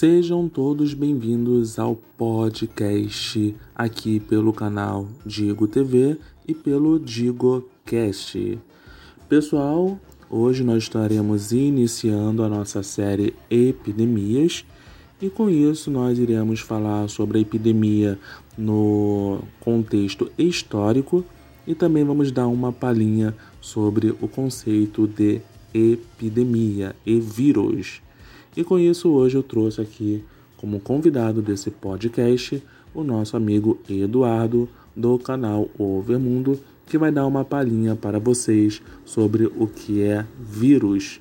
Sejam todos bem-vindos ao podcast aqui pelo canal Digo TV e pelo DigoCast. Pessoal, hoje nós estaremos iniciando a nossa série Epidemias e com isso nós iremos falar sobre a epidemia no contexto histórico e também vamos dar uma palhinha sobre o conceito de epidemia e vírus. E com isso, hoje eu trouxe aqui como convidado desse podcast o nosso amigo Eduardo, do canal Overmundo, que vai dar uma palhinha para vocês sobre o que é vírus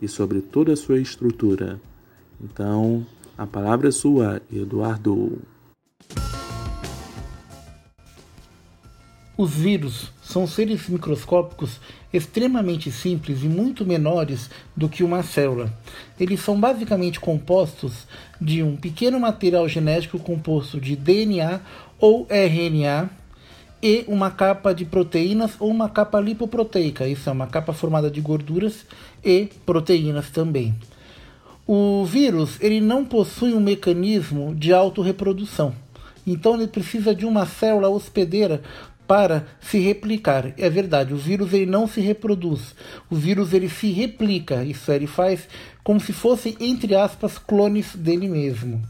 e sobre toda a sua estrutura. Então, a palavra é sua, Eduardo. Os vírus são seres microscópicos extremamente simples e muito menores do que uma célula. Eles são basicamente compostos de um pequeno material genético composto de DNA ou RNA e uma capa de proteínas ou uma capa lipoproteica. Isso é uma capa formada de gorduras e proteínas também. O vírus ele não possui um mecanismo de autorreprodução. Então ele precisa de uma célula hospedeira para se replicar. É verdade, o vírus ele não se reproduz. O vírus ele se replica, isso ele faz como se fossem entre aspas clones dele mesmo.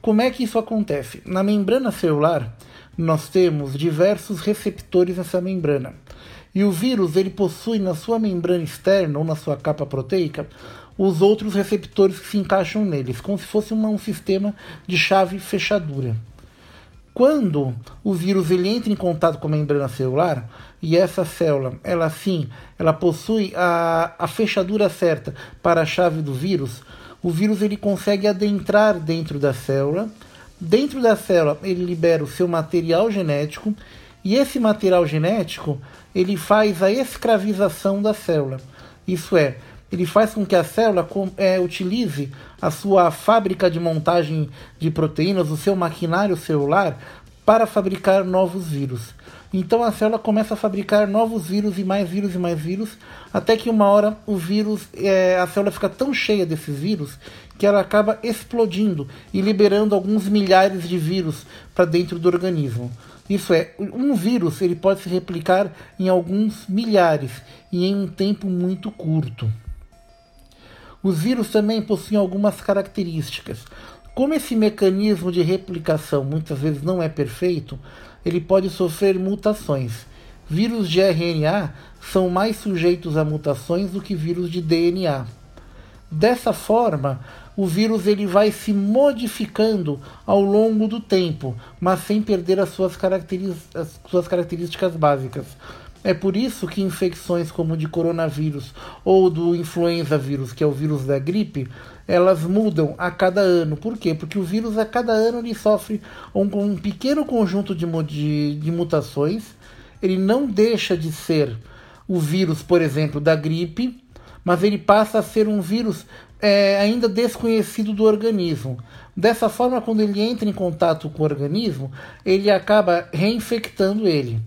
Como é que isso acontece? Na membrana celular, nós temos diversos receptores nessa membrana. E o vírus ele possui na sua membrana externa ou na sua capa proteica os outros receptores que se encaixam neles, como se fosse um sistema de chave fechadura. Quando o vírus ele entra em contato com a membrana celular e essa célula, ela sim, ela possui a, a fechadura certa para a chave do vírus, o vírus ele consegue adentrar dentro da célula. Dentro da célula, ele libera o seu material genético e esse material genético ele faz a escravização da célula. Isso é, ele faz com que a célula é, utilize a sua fábrica de montagem de proteínas, o seu maquinário celular, para fabricar novos vírus. Então a célula começa a fabricar novos vírus e mais vírus e mais vírus, até que uma hora o vírus, é, a célula fica tão cheia desses vírus que ela acaba explodindo e liberando alguns milhares de vírus para dentro do organismo. Isso é, um vírus ele pode se replicar em alguns milhares e em um tempo muito curto. Os vírus também possuem algumas características. Como esse mecanismo de replicação muitas vezes não é perfeito, ele pode sofrer mutações. Vírus de RNA são mais sujeitos a mutações do que vírus de DNA. Dessa forma, o vírus ele vai se modificando ao longo do tempo, mas sem perder as suas, as suas características básicas. É por isso que infecções como de coronavírus ou do influenza vírus, que é o vírus da gripe, elas mudam a cada ano. Por quê? Porque o vírus a cada ano ele sofre um, um pequeno conjunto de, de, de mutações. Ele não deixa de ser o vírus, por exemplo, da gripe, mas ele passa a ser um vírus é, ainda desconhecido do organismo. Dessa forma, quando ele entra em contato com o organismo, ele acaba reinfectando ele.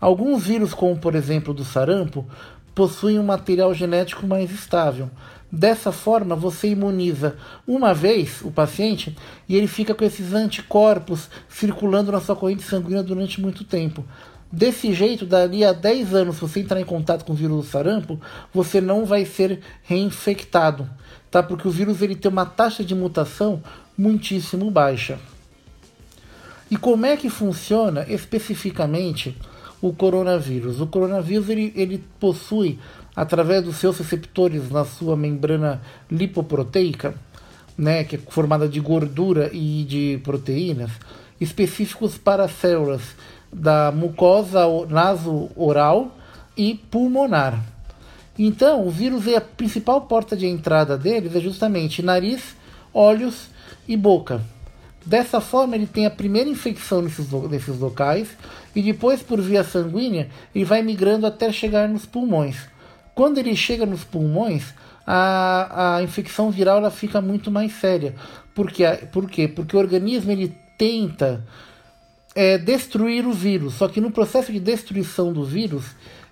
Alguns vírus, como por exemplo do sarampo, possuem um material genético mais estável. Dessa forma, você imuniza uma vez o paciente e ele fica com esses anticorpos circulando na sua corrente sanguínea durante muito tempo. Desse jeito, dali a 10 anos, se você entrar em contato com o vírus do sarampo, você não vai ser reinfectado, tá? Porque o vírus ele tem uma taxa de mutação muitíssimo baixa. E como é que funciona especificamente o coronavírus. O coronavírus ele, ele possui, através dos seus receptores na sua membrana lipoproteica, né, que é formada de gordura e de proteínas, específicos para células da mucosa naso-oral e pulmonar. Então, o vírus é a principal porta de entrada deles é justamente nariz, olhos e boca. Dessa forma, ele tem a primeira infecção nesses, locais e depois, por via sanguínea, ele vai migrando até chegar nos pulmões. Quando ele chega nos pulmões, a, a infecção viral ela fica muito mais séria. Por quê? Por quê? Porque o organismo ele tenta é, destruir o vírus, só que no processo de destruição do vírus,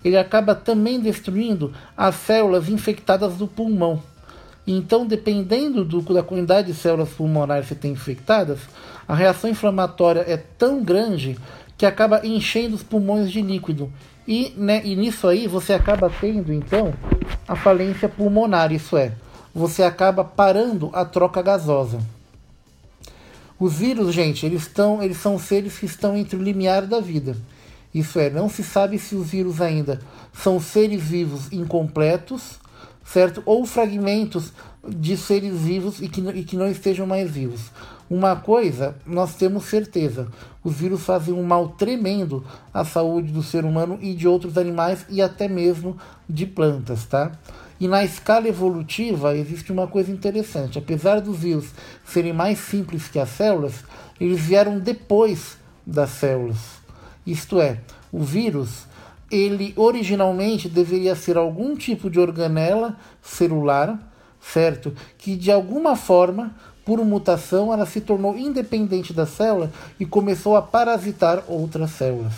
ele acaba também destruindo as células infectadas do pulmão. Então, dependendo do, da quantidade de células pulmonares que tem infectadas, a reação inflamatória é tão grande que acaba enchendo os pulmões de líquido. E, né, e nisso aí você acaba tendo, então, a falência pulmonar, isso é, você acaba parando a troca gasosa. Os vírus, gente, eles, estão, eles são seres que estão entre o limiar da vida. Isso é, não se sabe se os vírus ainda são seres vivos incompletos, certo? Ou fragmentos de seres vivos e que, e que não estejam mais vivos. Uma coisa nós temos certeza: os vírus fazem um mal tremendo à saúde do ser humano e de outros animais e até mesmo de plantas, tá? E na escala evolutiva existe uma coisa interessante: apesar dos vírus serem mais simples que as células, eles vieram depois das células. Isto é, o vírus, ele originalmente deveria ser algum tipo de organela celular, certo? Que de alguma forma, por mutação, ela se tornou independente da célula e começou a parasitar outras células.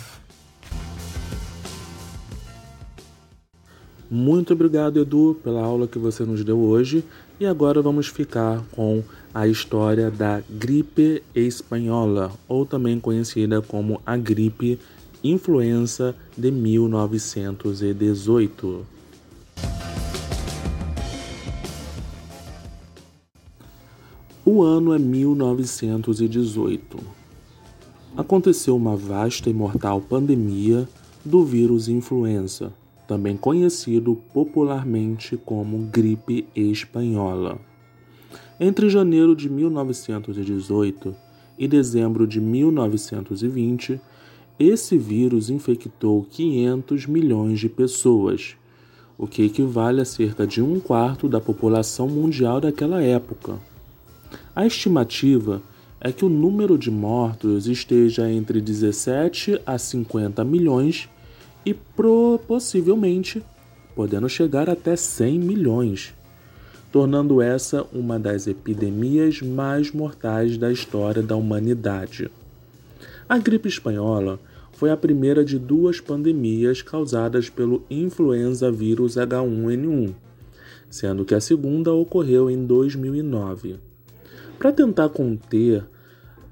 Muito obrigado, Edu, pela aula que você nos deu hoje. E agora vamos ficar com a história da gripe espanhola, ou também conhecida como a gripe influenza de 1918. O ano é 1918. Aconteceu uma vasta e mortal pandemia do vírus influenza também conhecido popularmente como gripe espanhola. Entre janeiro de 1918 e dezembro de 1920, esse vírus infectou 500 milhões de pessoas, o que equivale a cerca de um quarto da população mundial daquela época. A estimativa é que o número de mortos esteja entre 17 a 50 milhões e possivelmente podendo chegar até 100 milhões, tornando essa uma das epidemias mais mortais da história da humanidade. A gripe espanhola foi a primeira de duas pandemias causadas pelo influenza vírus H1N1, sendo que a segunda ocorreu em 2009. Para tentar conter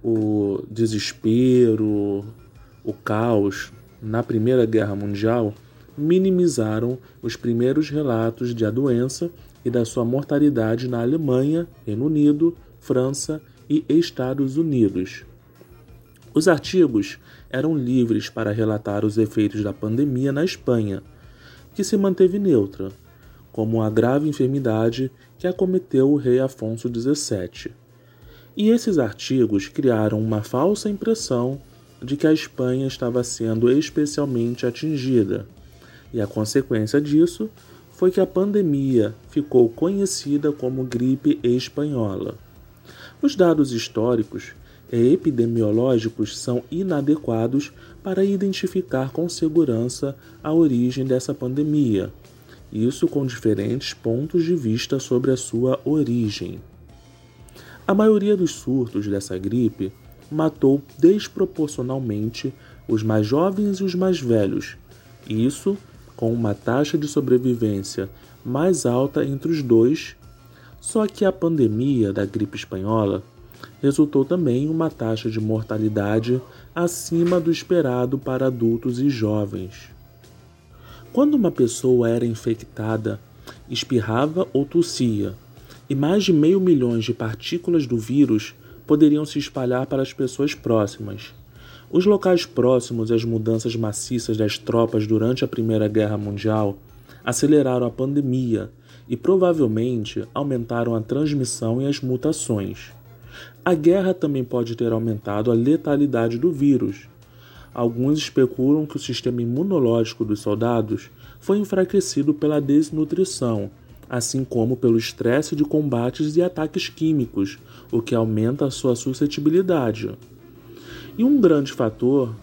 o desespero, o caos na Primeira Guerra Mundial minimizaram os primeiros relatos de a doença e da sua mortalidade na Alemanha, Reino Unido, França e Estados Unidos. Os artigos eram livres para relatar os efeitos da pandemia na Espanha, que se manteve neutra, como a grave enfermidade que acometeu o rei Afonso XVII. E esses artigos criaram uma falsa impressão de que a Espanha estava sendo especialmente atingida, e a consequência disso foi que a pandemia ficou conhecida como gripe espanhola. Os dados históricos epidemiológicos são inadequados para identificar com segurança a origem dessa pandemia, isso com diferentes pontos de vista sobre a sua origem. A maioria dos surtos dessa gripe matou desproporcionalmente os mais jovens e os mais velhos, isso com uma taxa de sobrevivência mais alta entre os dois. Só que a pandemia da gripe espanhola resultou também uma taxa de mortalidade acima do esperado para adultos e jovens. Quando uma pessoa era infectada, espirrava ou tossia, e mais de meio milhão de partículas do vírus poderiam se espalhar para as pessoas próximas. Os locais próximos e as mudanças maciças das tropas durante a Primeira Guerra Mundial aceleraram a pandemia e provavelmente aumentaram a transmissão e as mutações. A guerra também pode ter aumentado a letalidade do vírus. Alguns especulam que o sistema imunológico dos soldados foi enfraquecido pela desnutrição assim como pelo estresse de combates e ataques químicos, o que aumenta a sua suscetibilidade. E um grande fator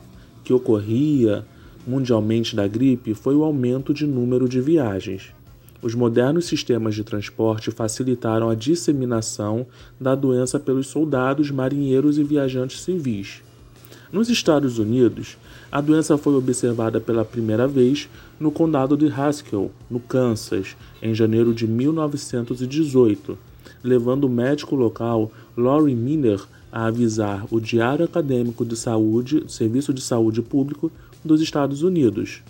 que ocorria mundialmente da gripe foi o aumento de número de viagens. Os modernos sistemas de transporte facilitaram a disseminação da doença pelos soldados, marinheiros e viajantes civis. Nos Estados Unidos, a doença foi observada pela primeira vez no condado de Haskell, no Kansas, em janeiro de 1918, levando o médico local Laurie Miner a avisar o Diário Acadêmico de Saúde, Serviço de Saúde Público dos Estados Unidos.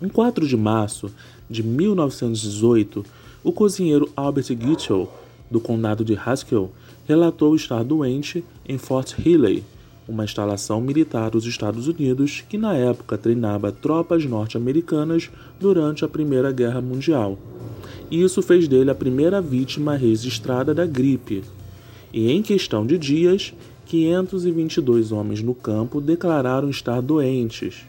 Em 4 de março de 1918, o cozinheiro Albert Gitchell, do condado de Haskell, relatou estar doente em Fort Riley, uma instalação militar dos Estados Unidos que na época treinava tropas norte-americanas durante a Primeira Guerra Mundial. E isso fez dele a primeira vítima registrada da gripe. E em questão de dias, 522 homens no campo declararam estar doentes.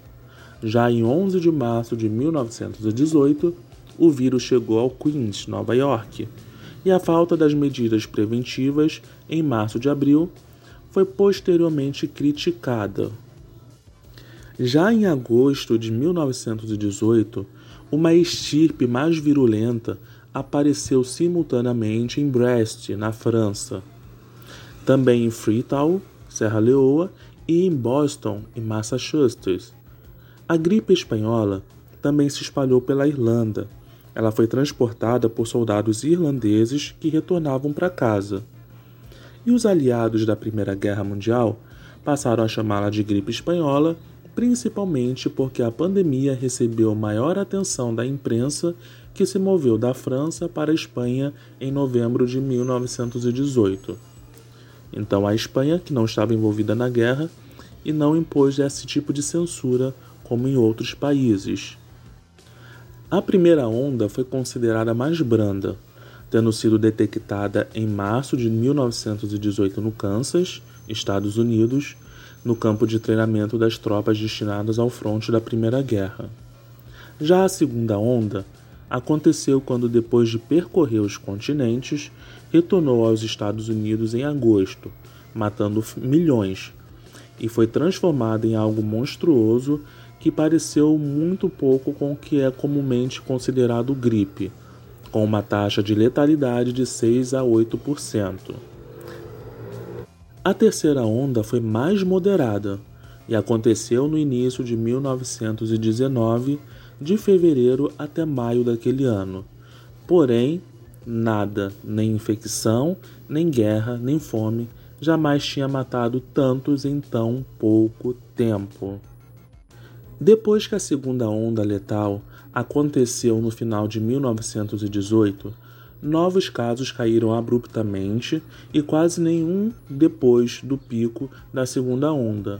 Já em 11 de março de 1918, o vírus chegou ao Queens, Nova York, e a falta das medidas preventivas em março de abril foi posteriormente criticada. Já em agosto de 1918, uma estirpe mais virulenta apareceu simultaneamente em Brest, na França, também em Freetown, Serra Leoa e em Boston, em Massachusetts. A gripe espanhola também se espalhou pela Irlanda. Ela foi transportada por soldados irlandeses que retornavam para casa. E os aliados da Primeira Guerra Mundial passaram a chamá-la de gripe espanhola, principalmente porque a pandemia recebeu maior atenção da imprensa que se moveu da França para a Espanha em novembro de 1918. Então a Espanha, que não estava envolvida na guerra, e não impôs esse tipo de censura como em outros países. A primeira onda foi considerada mais branda, tendo sido detectada em março de 1918 no Kansas, Estados Unidos, no campo de treinamento das tropas destinadas ao fronte da Primeira Guerra. Já a segunda onda aconteceu quando, depois de percorrer os continentes, retornou aos Estados Unidos em agosto, matando milhões, e foi transformada em algo monstruoso que pareceu muito pouco com o que é comumente considerado gripe, com uma taxa de letalidade de 6 a 8%. A terceira onda foi mais moderada e aconteceu no início de 1919, de fevereiro até maio daquele ano. Porém, nada, nem infecção, nem guerra, nem fome, jamais tinha matado tantos em tão pouco tempo. Depois que a segunda onda letal aconteceu no final de 1918, novos casos caíram abruptamente e quase nenhum depois do pico da segunda onda.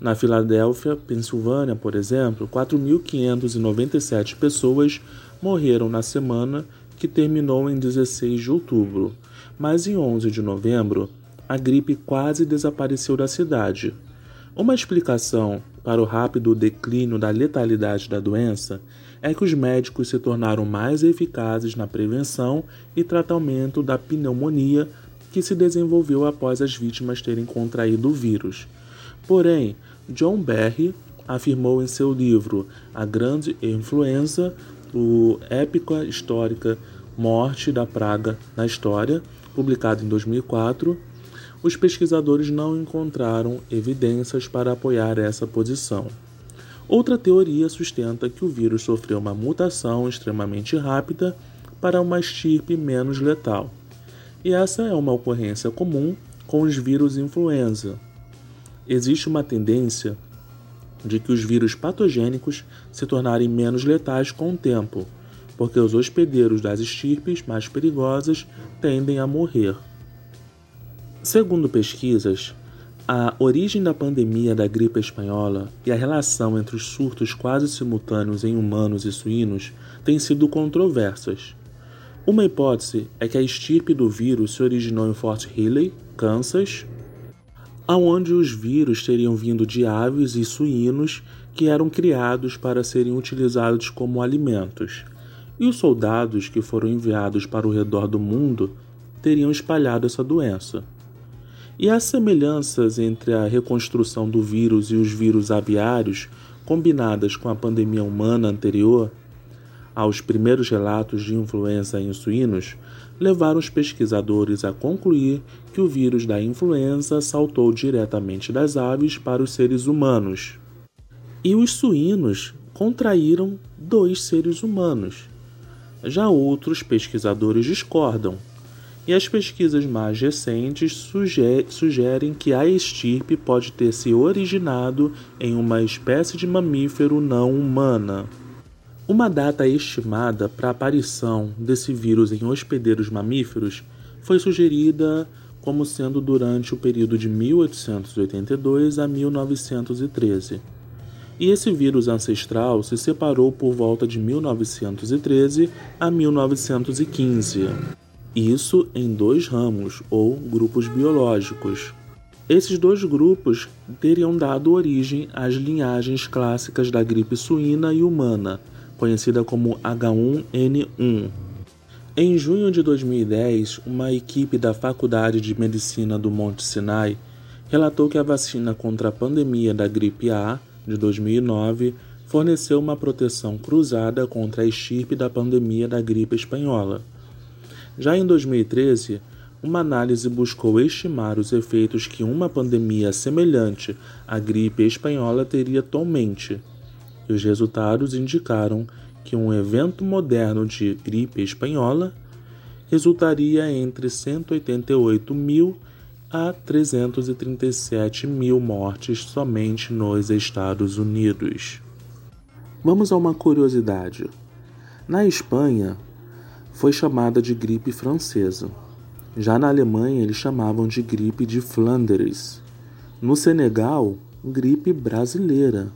Na Filadélfia, Pensilvânia, por exemplo, 4.597 pessoas morreram na semana que terminou em 16 de outubro, mas em 11 de novembro, a gripe quase desapareceu da cidade. Uma explicação para o rápido declínio da letalidade da doença é que os médicos se tornaram mais eficazes na prevenção e tratamento da pneumonia que se desenvolveu após as vítimas terem contraído o vírus. Porém, John Barry afirmou em seu livro A Grande Influenza, o épica histórica Morte da Praga na História, publicado em 2004, os pesquisadores não encontraram evidências para apoiar essa posição. Outra teoria sustenta que o vírus sofreu uma mutação extremamente rápida para uma estirpe menos letal. E essa é uma ocorrência comum com os vírus influenza. Existe uma tendência de que os vírus patogênicos se tornarem menos letais com o tempo, porque os hospedeiros das estirpes mais perigosas tendem a morrer. Segundo pesquisas, a origem da pandemia da gripe espanhola e a relação entre os surtos quase simultâneos em humanos e suínos têm sido controversas. Uma hipótese é que a estirpe do vírus se originou em Fort Riley, Kansas, aonde os vírus teriam vindo de aves e suínos que eram criados para serem utilizados como alimentos, e os soldados que foram enviados para o redor do mundo teriam espalhado essa doença. E as semelhanças entre a reconstrução do vírus e os vírus aviários, combinadas com a pandemia humana anterior aos primeiros relatos de influenza em suínos, levaram os pesquisadores a concluir que o vírus da influenza saltou diretamente das aves para os seres humanos. E os suínos contraíram dois seres humanos. Já outros pesquisadores discordam, e as pesquisas mais recentes sugerem que a estirpe pode ter se originado em uma espécie de mamífero não humana. Uma data estimada para a aparição desse vírus em hospedeiros mamíferos foi sugerida como sendo durante o período de 1882 a 1913. E esse vírus ancestral se separou por volta de 1913 a 1915. Isso em dois ramos ou grupos biológicos. Esses dois grupos teriam dado origem às linhagens clássicas da gripe suína e humana, conhecida como H1N1. Em junho de 2010, uma equipe da Faculdade de Medicina do Monte Sinai relatou que a vacina contra a pandemia da gripe A de 2009 forneceu uma proteção cruzada contra a estirpe da pandemia da gripe espanhola. Já em 2013, uma análise buscou estimar os efeitos que uma pandemia semelhante à gripe espanhola teria atualmente e os resultados indicaram que um evento moderno de gripe espanhola resultaria entre 188 mil a 337 mil mortes somente nos Estados Unidos. Vamos a uma curiosidade. Na Espanha, foi chamada de gripe francesa. Já na Alemanha, eles chamavam de gripe de Flandres. No Senegal, gripe brasileira.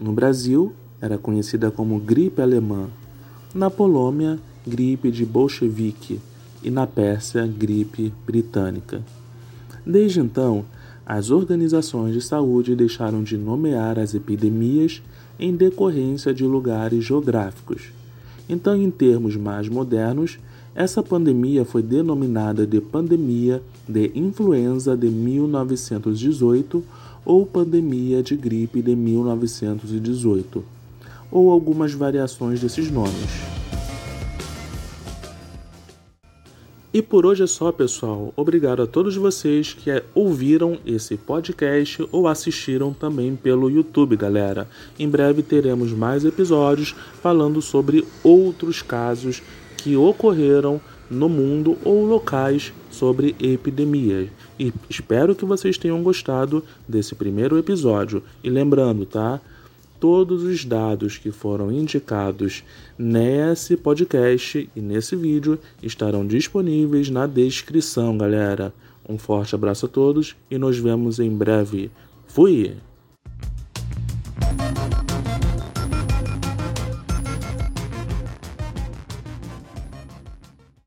No Brasil, era conhecida como gripe alemã. Na Polônia, gripe de bolchevique. E na Pérsia, gripe britânica. Desde então, as organizações de saúde deixaram de nomear as epidemias em decorrência de lugares geográficos. Então, em termos mais modernos, essa pandemia foi denominada de Pandemia de Influenza de 1918 ou Pandemia de Gripe de 1918, ou algumas variações desses nomes. E por hoje é só, pessoal. Obrigado a todos vocês que ouviram esse podcast ou assistiram também pelo YouTube, galera. Em breve teremos mais episódios falando sobre outros casos que ocorreram no mundo ou locais sobre epidemias. E espero que vocês tenham gostado desse primeiro episódio. E lembrando, tá? Todos os dados que foram indicados nesse podcast e nesse vídeo estarão disponíveis na descrição, galera. Um forte abraço a todos e nos vemos em breve. Fui!